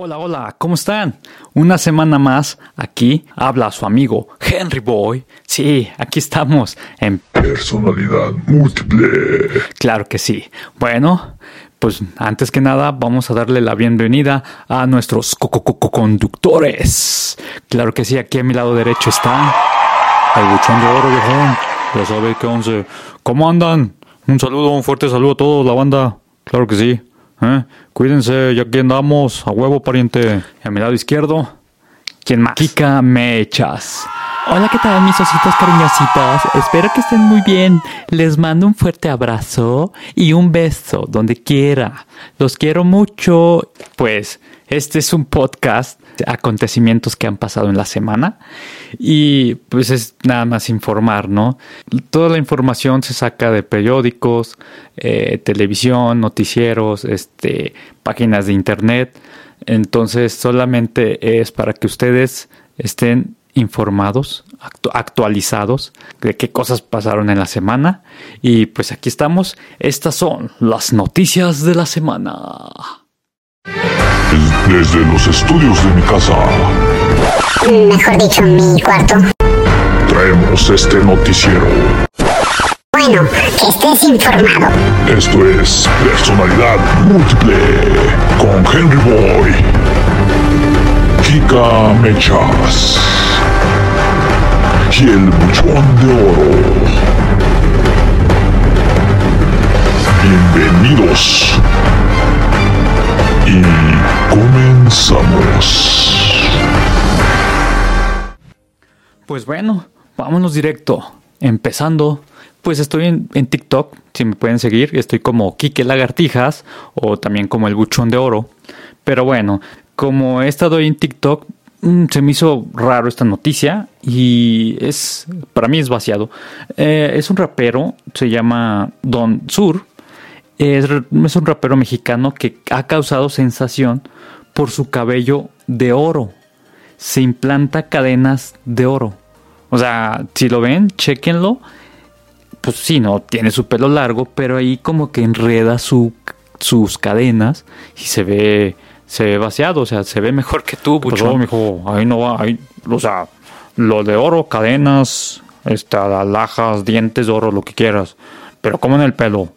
Hola, hola, ¿cómo están? Una semana más aquí habla su amigo Henry Boy. Sí, aquí estamos en Personalidad múltiple. Claro que sí. Bueno, pues antes que nada vamos a darle la bienvenida a nuestros co- co- co- conductores. Claro que sí, aquí a mi lado derecho está el buchón de oro, viejón. Ya sabe qué once. ¿Cómo andan? Un saludo, un fuerte saludo a todos, la banda. Claro que sí. ¿Eh? Cuídense, ya aquí andamos. A huevo, pariente. Y a mi lado izquierdo, ¿quién más? Kika Mechas. Hola, ¿qué tal mis ositos cariñositos? Espero que estén muy bien. Les mando un fuerte abrazo y un beso donde quiera. Los quiero mucho. Pues este es un podcast de acontecimientos que han pasado en la semana y pues es nada más informar, ¿no? Toda la información se saca de periódicos, eh, televisión, noticieros, este, páginas de internet. Entonces solamente es para que ustedes estén informados, actu- actualizados de qué cosas pasaron en la semana. Y pues aquí estamos. Estas son las noticias de la semana. Desde los estudios de mi casa Mejor dicho, mi cuarto. traemos este noticiero. Bueno, que estés informado. Esto es Personalidad múltiple con Henry Boy, Kika Mechas y el buchón de oro. Bienvenidos Pues bueno, vámonos directo. Empezando, pues estoy en, TikTok, si me pueden seguir, estoy como Kike Lagartijas o también como el Buchón de Oro. Pero bueno, como he estado en TikTok, mm, se me hizo raro esta noticia y es, para mí es vaciado. Eh, es un rapero, se llama Don Sur. Es un rapero mexicano que ha causado sensación por su cabello de oro se implanta cadenas de oro. O sea, si lo ven, chequenlo. Pues sí, no, tiene su pelo largo, pero ahí como que enreda su, sus cadenas y se ve, se ve vaciado, o sea, se ve mejor que tú, Buchón. mijo? Ahí no va, ahí, o sea, lo de oro, cadenas, este, alhajas, dientes de oro, lo que quieras. Pero como en el pelo,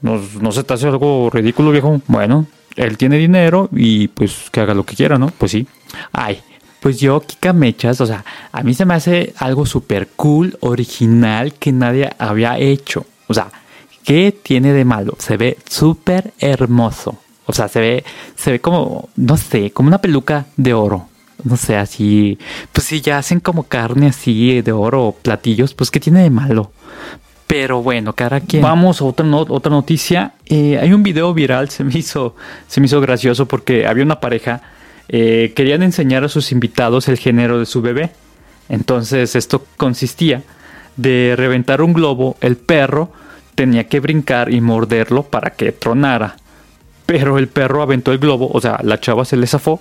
¿no, no se te hace algo ridículo, viejo? Bueno, él tiene dinero y pues que haga lo que quiera, ¿no? Pues sí. Ay, pues yo, Kika Mechas, o sea, a mí se me hace algo súper cool, original, que nadie había hecho. O sea, ¿qué tiene de malo? Se ve súper hermoso. O sea, se ve, se ve como, no sé, como una peluca de oro. No sé, así. Pues si ya hacen como carne así de oro, platillos, pues ¿qué tiene de malo? Pero bueno, cada quien. Vamos a otra, no- otra noticia. Eh, hay un video viral, se me hizo, se me hizo gracioso porque había una pareja, eh, querían enseñar a sus invitados el género de su bebé. Entonces esto consistía de reventar un globo, el perro tenía que brincar y morderlo para que tronara. Pero el perro aventó el globo, o sea, la chava se le zafó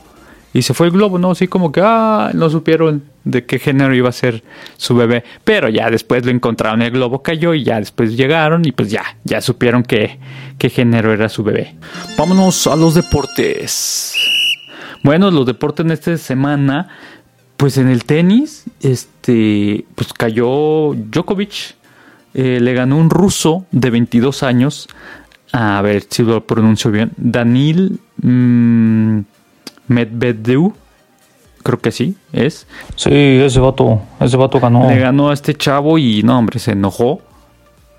y se fue el globo, ¿no? Así como que, ah, no supieron de qué género iba a ser su bebé. Pero ya después lo encontraron, el globo cayó y ya después llegaron y pues ya, ya supieron qué, qué género era su bebé. Vámonos a los deportes. Bueno, los deportes en esta semana, pues en el tenis, este, pues cayó Djokovic, eh, le ganó un ruso de 22 años, a ver si lo pronuncio bien, Danil mm, Medvedev, creo que sí, es. Sí, ese vato, ese vato ganó. Le ganó a este chavo y no, hombre, se enojó.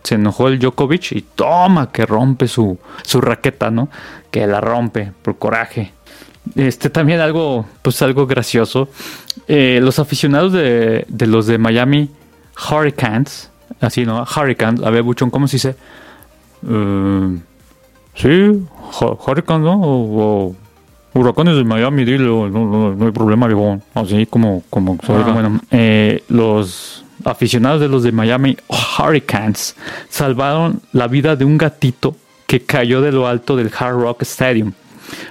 Se enojó el Djokovic y toma que rompe su, su raqueta, ¿no? Que la rompe por coraje. Este también algo, pues algo gracioso. Eh, los aficionados de, de los de Miami Hurricanes, así, ¿no? Hurricanes, a ver, Buchón, ¿cómo se dice? Eh, sí, Hu- Hurricanes, ¿no? O, o huracanes de Miami, dilo, no, no, no hay problema, viejo. Así como, como, oiga. bueno, eh, los aficionados de los de Miami Hurricanes salvaron la vida de un gatito que cayó de lo alto del Hard Rock Stadium.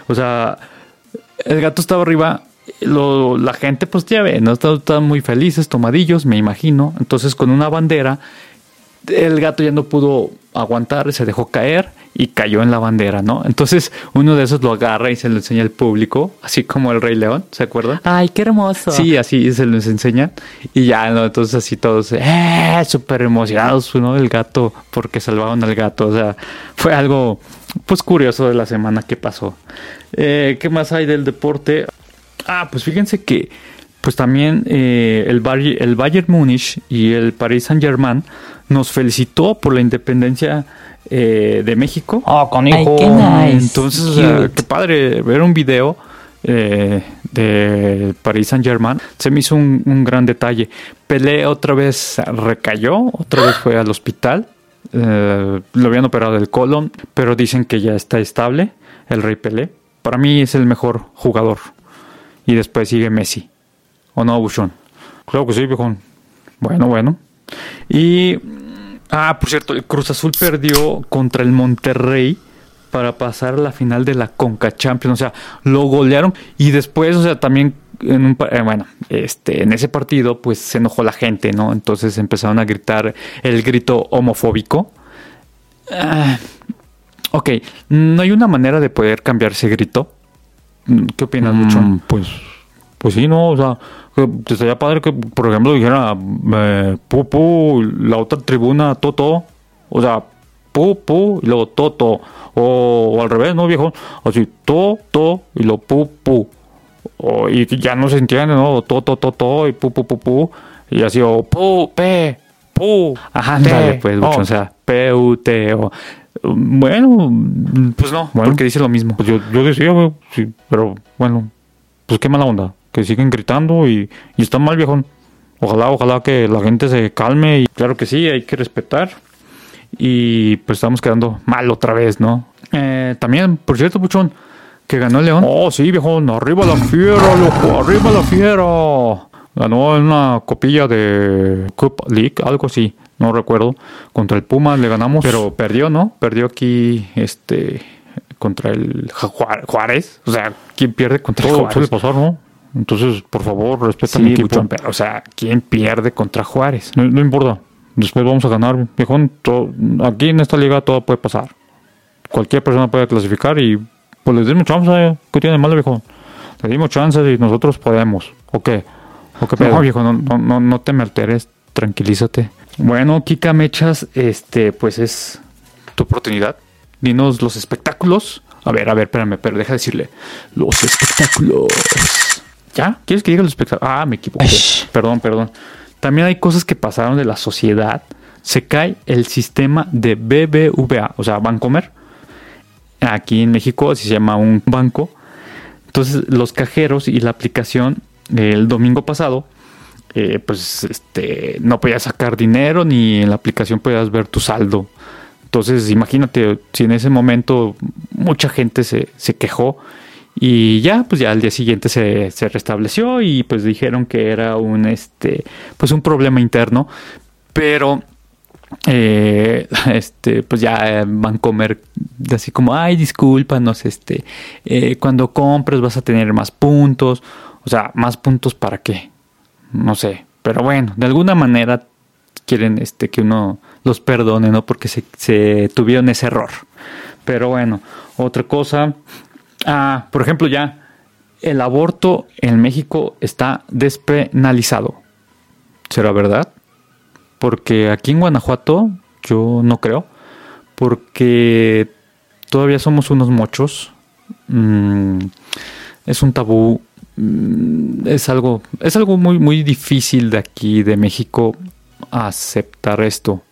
O sea, el gato estaba arriba. Lo, la gente, pues ya ve, ¿no? Estaban muy felices, tomadillos, me imagino. Entonces, con una bandera, el gato ya no pudo aguantar, se dejó caer y cayó en la bandera, ¿no? Entonces uno de esos lo agarra y se lo enseña al público, así como el Rey León, ¿se acuerdan? Ay, qué hermoso. Sí, así se los enseñan y ya, ¿no? Entonces así todos, ¡eh! Súper emocionados, ¿no? El gato, porque salvaron al gato, o sea, fue algo, pues curioso de la semana que pasó. Eh, ¿Qué más hay del deporte? Ah, pues fíjense que pues también eh, el, el Bayern Múnich y el Paris Saint Germain nos felicitó por la independencia eh, de México. Ah, con hijo. Entonces, qué padre ver un video eh, de Paris Saint Germain. Se me hizo un, gran detalle. Pelé otra vez recayó, otra vez fue al hospital. Lo habían operado del colon, pero dicen que ya está estable. El Rey Pelé. Para mí es el mejor jugador. Y después sigue Messi. ¿O no, Buchón? Claro que sí, viejón. Bueno, bueno. Y. Ah, por cierto, el Cruz Azul perdió contra el Monterrey para pasar a la final de la Conca Champions. O sea, lo golearon y después, o sea, también en un, eh, bueno, este, en ese partido, pues se enojó la gente, ¿no? Entonces empezaron a gritar el grito homofóbico. Ah, ok, no hay una manera de poder cambiar ese grito. ¿Qué opinas, mucho? Mm, pues, pues sí, no, o sea, que sería padre que, por ejemplo, dijera eh, pu, pu, la otra tribuna, toto, o sea, pu, pu, y luego toto, o, al revés, ¿no, viejo? Así, to, to, y luego pu, pu, o, y ya no se entiende, ¿no? To, to, to, to, y pu, pu, pu, pu, y así, o pu, pe, pu, ajá, dale, pues, oh. o sea, p, u, t, o... Bueno, pues no, bueno, porque dice lo mismo. Pues yo, yo decía, sí, pero bueno, pues qué mala onda que siguen gritando y, y está mal, viejón. Ojalá, ojalá que la gente se calme y claro que sí, hay que respetar. Y pues estamos quedando mal otra vez, ¿no? Eh, también, por cierto, Puchón, que ganó el León. Oh, sí, viejón, arriba la fiera, loco, arriba la fiera. Ganó en una copilla de Cup League, algo así, no recuerdo. Contra el Puma le ganamos. Pero perdió, ¿no? Perdió aquí, este, contra el Juárez. O sea, ¿quién pierde contra el Juárez? Puede pasar, ¿no? Entonces, por favor, respeta mi equipo. o sea, ¿quién pierde contra Juárez? No, importa. Después vamos a ganar. Viejón, aquí en esta liga todo puede pasar. Cualquier persona puede clasificar y pues les dimos chance. ¿eh? ¿Qué tiene de malo, viejo? Le dimos chance y nosotros podemos. ¿O qué? ¿O qué No, viejo, no, no, no te me alteres. Tranquilízate. Bueno, Kika Mechas, este, pues es tu oportunidad. Dinos los espectáculos. A ver, a ver, espérame, pero deja decirle. Los espectáculos. ¿Ya? ¿Quieres que diga los espectáculos? Ah, me equivoqué. Perdón, perdón. También hay cosas que pasaron de la sociedad. Se cae el sistema de BBVA, o sea, Bancomer. Aquí en México así se llama un banco. Entonces, los cajeros y la aplicación el domingo pasado, eh, pues este, no podías sacar dinero ni en la aplicación podías ver tu saldo. Entonces, imagínate si en ese momento mucha gente se, se quejó y ya, pues ya al día siguiente se, se, restableció y pues dijeron que era un, este, pues un problema interno, pero eh, este, pues ya van a comer así como, ay, discúlpanos, este, eh, cuando compres vas a tener más puntos, o sea, más puntos para qué, no sé, pero bueno, de alguna manera quieren este, que uno los perdone, ¿no? Porque se, se tuvieron ese error. Pero bueno, otra cosa, Ah, por ejemplo, ya el aborto en México está despenalizado. ¿Será verdad? Porque aquí en Guanajuato yo no creo. Porque todavía somos unos mochos. Mm, es un tabú. Mm, es algo, es algo muy, muy difícil de aquí, de México, aceptar esto.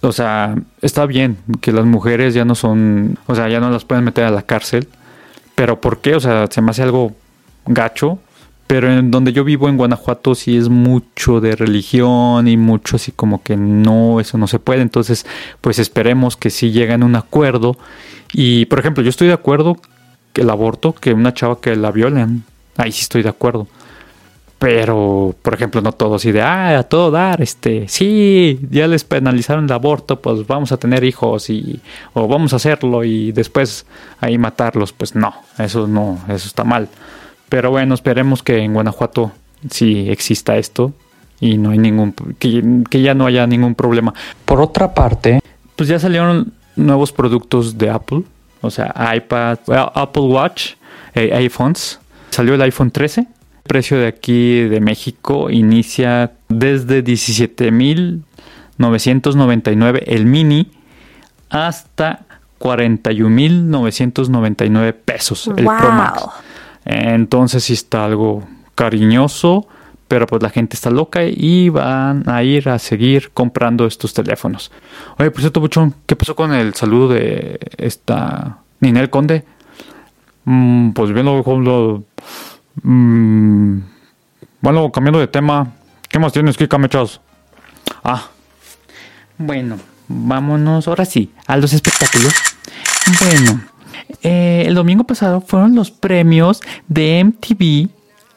O sea, está bien que las mujeres ya no son, o sea, ya no las pueden meter a la cárcel pero ¿por qué? O sea, se me hace algo gacho. Pero en donde yo vivo en Guanajuato sí es mucho de religión y mucho así como que no, eso no se puede. Entonces, pues esperemos que sí lleguen a un acuerdo. Y, por ejemplo, yo estoy de acuerdo que el aborto, que una chava que la violen, ahí sí estoy de acuerdo. Pero, por ejemplo, no todos y de, ah, a todo dar, este, sí, ya les penalizaron el aborto, pues vamos a tener hijos y, o vamos a hacerlo y después ahí matarlos, pues no, eso no, eso está mal. Pero bueno, esperemos que en Guanajuato sí exista esto y no hay ningún, que, ya no haya ningún problema. Por otra parte, pues ya salieron nuevos productos de Apple, o sea, iPad, Apple Watch, eh, iPhones. Salió el iPhone 13. El precio de aquí de México inicia desde 17.999 el mini hasta 41.999 pesos el Pro Max. Entonces sí está algo cariñoso, pero pues la gente está loca y van a ir a seguir comprando estos teléfonos. Oye, por cierto, Buchón, ¿qué pasó con el saludo de esta Ninel Conde? Mm, pues viendo lo, mm, bueno, cambiando de tema, ¿qué más tienes, Kika Mechas? Ah, bueno, vámonos ahora sí a los espectáculos. Bueno, eh, el domingo pasado fueron los premios de MTV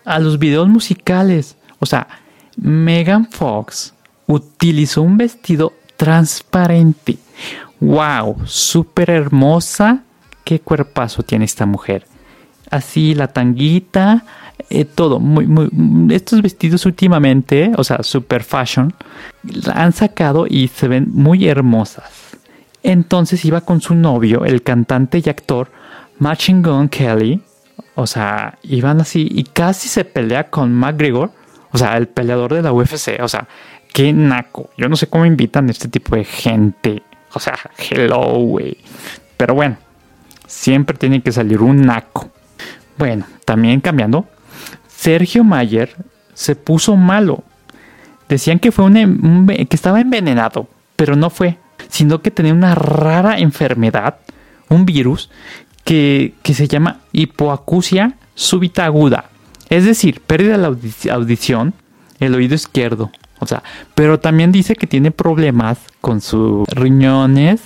a los videos musicales. O sea, Megan Fox utilizó un vestido transparente. ¡Wow! Súper hermosa. Qué cuerpazo tiene esta mujer. Así, la tanguita, eh, todo. Muy, muy, estos vestidos últimamente, o sea, super fashion, la han sacado y se ven muy hermosas. Entonces iba con su novio, el cantante y actor Machine Gun Kelly. O sea, iban así y casi se pelea con McGregor. O sea, el peleador de la UFC. O sea, qué naco. Yo no sé cómo invitan a este tipo de gente. O sea, hello, güey. Pero bueno, siempre tiene que salir un naco. Bueno, también cambiando. Sergio Mayer se puso malo. Decían que fue un, que estaba envenenado, pero no fue, sino que tenía una rara enfermedad, un virus que, se llama hipoacusia súbita aguda. Es decir, pérdida de la audición, el oído izquierdo. O sea, pero también dice que tiene problemas con sus riñones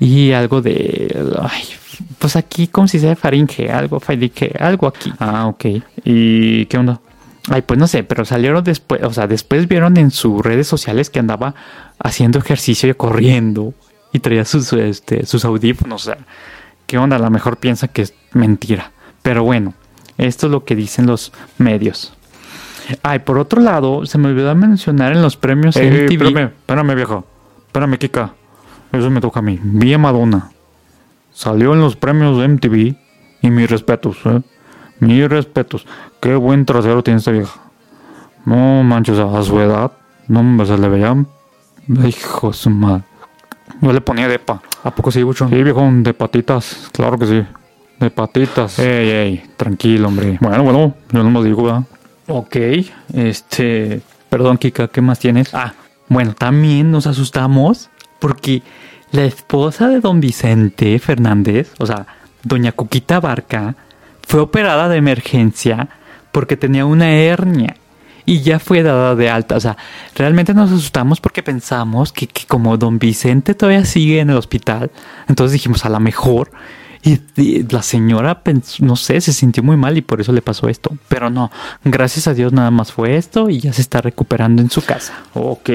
y algo de. Ay, pues aquí, como si sea faringe, algo, faringe, algo aquí. Ah, ok. ¿Y qué onda? Ay, pues no sé, pero salieron después, o sea, después vieron en sus redes sociales que andaba haciendo ejercicio y corriendo y traía sus, este, sus audífonos. O sea, ¿Qué onda? A lo mejor piensa que es mentira. Pero bueno, esto es lo que dicen los medios. Ay, por otro lado, se me olvidó mencionar en los premios eh, MTV. Espérame, espérame, viejo. Espérame, Kika. Eso me toca a mí. Vi a Madonna. Salió en los premios de MTV. Y mis respetos, ¿eh? Mis respetos. Qué buen trasero tiene esta vieja. No manches, a su edad. No, se le veían. Hijo de su madre. Yo le ponía depa. ¿A poco sí, Bucho? Sí, viejo, de patitas. Claro que sí. De patitas. Ey, ey, tranquilo, hombre. Bueno, bueno, yo no me digo, ¿verdad? Ok, este... Perdón, Kika, ¿qué más tienes? Ah, bueno, también nos asustamos porque la esposa de don Vicente Fernández, o sea, doña Cuquita Barca, fue operada de emergencia porque tenía una hernia y ya fue dada de alta. O sea, realmente nos asustamos porque pensamos que, como don Vicente todavía sigue en el hospital, entonces dijimos a lo mejor. Y, la señora, no sé, se sintió muy mal y por eso le pasó esto. Pero no, gracias a Dios nada más fue esto y ya se está recuperando en su casa. Ok,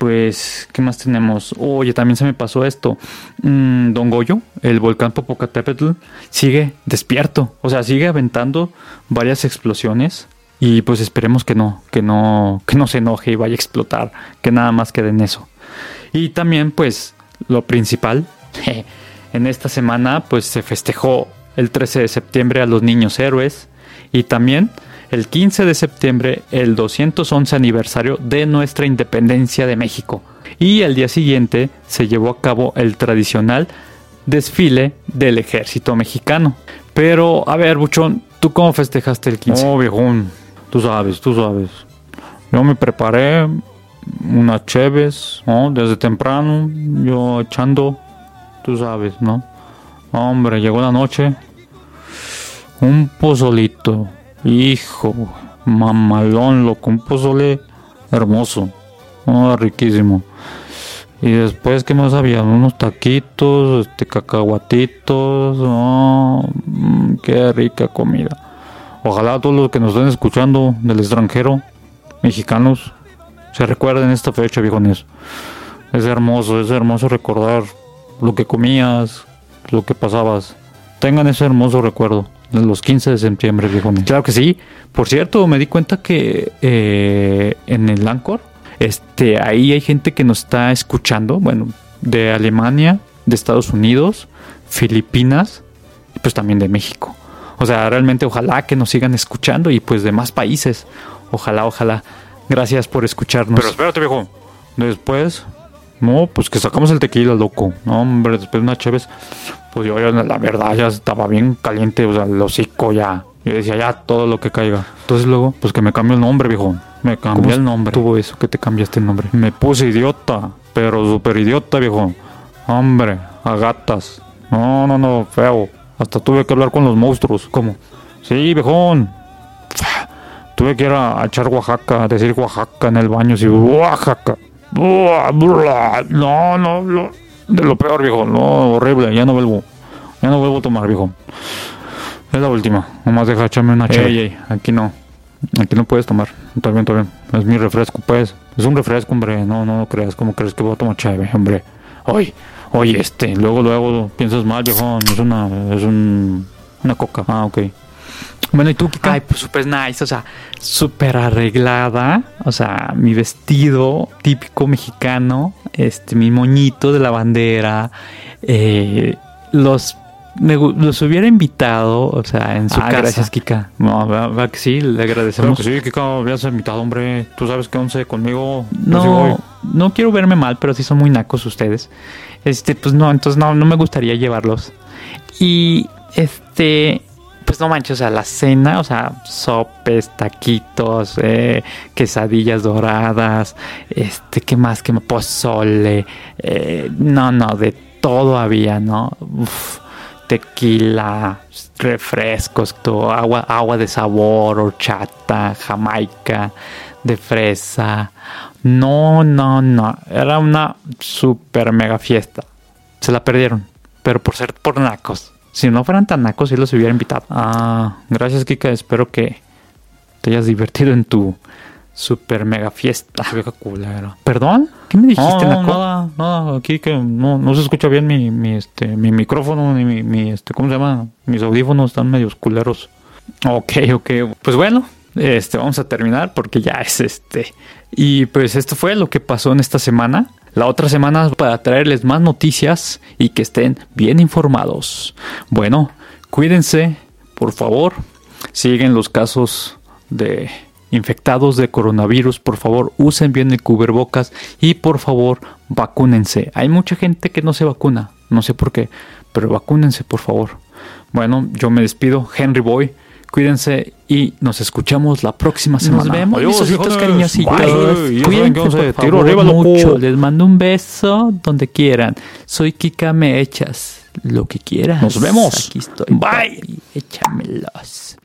pues, ¿qué más tenemos? Oye, también se me pasó esto. Mm, don Goyo, el volcán Popocatépetl, sigue despierto. O sea, sigue aventando varias explosiones y pues esperemos que no, que no, que no se enoje y vaya a explotar, que nada más quede en eso. Y también pues lo principal, en esta semana pues se festejó el 13 de septiembre a los niños héroes y también el 15 de septiembre el 211 aniversario de nuestra independencia de México. Y el día siguiente se llevó a cabo el tradicional desfile del ejército mexicano. Pero, a ver, Buchón, ¿tú cómo festejaste el 15? Oh, viejón, Tú sabes, tú sabes. Yo me preparé unas cheves, ¿no? Desde temprano, yo echando, tú sabes, ¿no? Hombre, llegó la noche. Un pozolito, hijo, mamalón, loco, un pozole hermoso, riquísimo. Y después, ¿qué más había? Unos taquitos, este, cacahuatitos, oh, qué rica comida. Ojalá todos los que nos estén escuchando del extranjero, mexicanos, se recuerden esta fecha, viejones. Es hermoso, es hermoso recordar lo que comías, lo que pasabas. Tengan ese hermoso recuerdo los 15 de septiembre, viejones. Claro que sí. Por cierto, me di cuenta que eh, en el Anchor, este, ahí hay gente que nos está escuchando, bueno, de Alemania, de Estados Unidos, Filipinas y pues también de México. O sea, realmente ojalá que nos sigan escuchando y pues de más países. Ojalá, ojalá. Gracias por escucharnos. Pero espérate, viejo. Después, no, pues que sacamos el tequila, loco. No, hombre, después una chévez. Pues yo, la verdad, ya estaba bien caliente, o sea, el hocico ya. Yo decía, ya, todo lo que caiga. Entonces luego, pues que me cambió el nombre, viejo. Me cambió el nombre. tuvo eso que te cambiaste el nombre? Me puse idiota, pero súper idiota, viejo. Hombre, a gatas. No, no, no, feo. Hasta tuve que hablar con los monstruos. ¿Cómo? Sí, viejón. Tuve que ir a, echar Oaxaca, a decir Oaxaca en el baño. Sí, Oaxaca. No, no, no. De lo peor, viejo. No, horrible. Ya no vuelvo. Ya no vuelvo a tomar, viejo. Es la última. Nomás deja echarme una ey, ey, aquí no. Aquí no puedes tomar. Está bien, está bien. Es mi refresco, pues. Es un refresco, hombre. No, no, no creas. ¿Cómo crees que voy a tomar chévere, hombre? Oye, oye, este. Luego, luego piensas mal, viejo. Es una, es un, una coca. Ah, ok. Bueno, ¿y tú, Kika? Ay, pues súper nice, o sea, súper arreglada. O sea, mi vestido típico mexicano, este, mi moñito de la bandera, eh, los me, los hubiera invitado, o sea, en su ah, casa. Gracias, Kika. No, va, que sí, le agradecemos. Claro que sí, Kika, habías invitado, hombre. Tú sabes que once conmigo. No, no quiero verme mal, pero sí son muy nacos ustedes. Este, pues no, entonces no, no me gustaría llevarlos. Y este, pues no manches, o sea, la cena, o sea, sopes, taquitos, eh, quesadillas doradas, este, ¿qué más? ¿Qué más? Pozole, eh, no, no, de todo había, ¿no? Tequila, refrescos, todo, agua, agua de sabor, horchata, jamaica, de fresa. No, no, no, era una super mega fiesta. Se la perdieron, pero por ser por nacos. Si no fueran tan nacos, sí los hubiera invitado. Ah, gracias, Kika. Espero que te hayas divertido en tu super mega fiesta. Vieja culera. ¿Perdón? ¿Qué me dijiste, no, no, nada, nada. Aquí que no, no se escucha bien mi, mi, este, mi micrófono, ni mi, mi, este, ¿cómo se llama? Mis audífonos están medios culeros. Ok, ok. Pues bueno, este, vamos a terminar porque ya es este. Y pues esto fue lo que pasó en esta semana. La otra semana para traerles más noticias y que estén bien informados. Bueno, cuídense, por favor. Siguen los casos de infectados de coronavirus. Por favor, usen bien el cubrebocas y por favor, vacúnense. Hay mucha gente que no se vacuna, no sé por qué, pero vacúnense, por favor. Bueno, yo me despido, Henry Boy. Cuídense y nos escuchamos la próxima semana. Nos vemos, Adiós, mis ositos cariñositos. Bye. Cuídense, por favor, arriba, mucho. Les mando un beso donde quieran. Soy Kika Me Echas. Lo que quieras. Nos vemos. Aquí estoy. Bye. papi. Échamelos.